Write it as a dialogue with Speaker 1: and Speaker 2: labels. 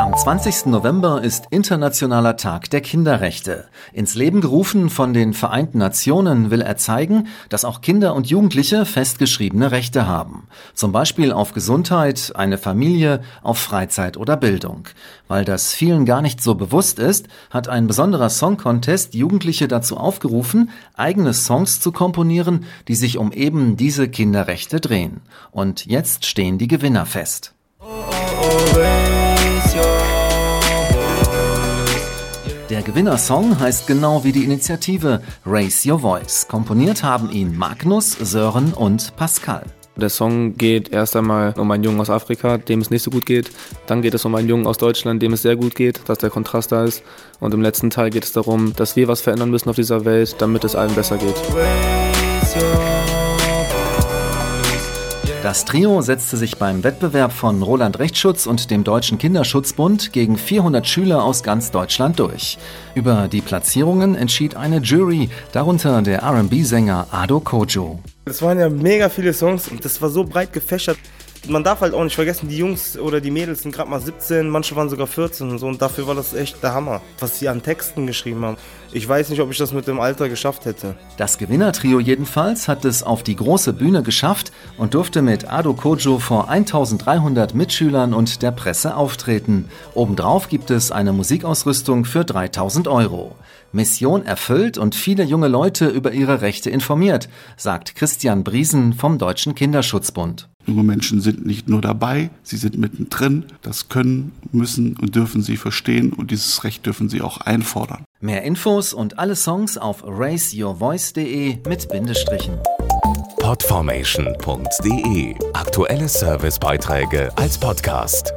Speaker 1: Am 20. November ist Internationaler Tag der Kinderrechte. Ins Leben gerufen von den Vereinten Nationen will er zeigen, dass auch Kinder und Jugendliche festgeschriebene Rechte haben. Zum Beispiel auf Gesundheit, eine Familie, auf Freizeit oder Bildung. Weil das vielen gar nicht so bewusst ist, hat ein besonderer Song Contest Jugendliche dazu aufgerufen, eigene Songs zu komponieren, die sich um eben diese Kinderrechte drehen. Und jetzt stehen die Gewinner fest. Der Gewinnersong heißt genau wie die Initiative Raise Your Voice. Komponiert haben ihn Magnus, Sören und Pascal.
Speaker 2: Der Song geht erst einmal um einen Jungen aus Afrika, dem es nicht so gut geht. Dann geht es um einen Jungen aus Deutschland, dem es sehr gut geht, dass der Kontrast da ist. Und im letzten Teil geht es darum, dass wir was verändern müssen auf dieser Welt, damit es allen besser geht.
Speaker 1: Das Trio setzte sich beim Wettbewerb von Roland Rechtsschutz und dem Deutschen Kinderschutzbund gegen 400 Schüler aus ganz Deutschland durch. Über die Platzierungen entschied eine Jury, darunter der RB-Sänger Ado Kojo.
Speaker 3: Es waren ja mega viele Songs und das war so breit gefächert man darf halt auch nicht vergessen, die Jungs oder die Mädels sind gerade mal 17, manche waren sogar 14 und so und dafür war das echt der Hammer, was sie an Texten geschrieben haben. Ich weiß nicht, ob ich das mit dem Alter geschafft hätte.
Speaker 1: Das Gewinnertrio jedenfalls hat es auf die große Bühne geschafft und durfte mit Ado Kojo vor 1300 Mitschülern und der Presse auftreten. Obendrauf gibt es eine Musikausrüstung für 3000 Euro. Mission erfüllt und viele junge Leute über ihre Rechte informiert, sagt Christian Briesen vom Deutschen Kinderschutzbund.
Speaker 4: Junge Menschen sind nicht nur dabei, sie sind mittendrin. Das können, müssen und dürfen sie verstehen und dieses Recht dürfen sie auch einfordern.
Speaker 1: Mehr Infos und alle Songs auf raiseyourvoice.de mit Bindestrichen.
Speaker 5: Podformation.de Aktuelle Servicebeiträge als Podcast.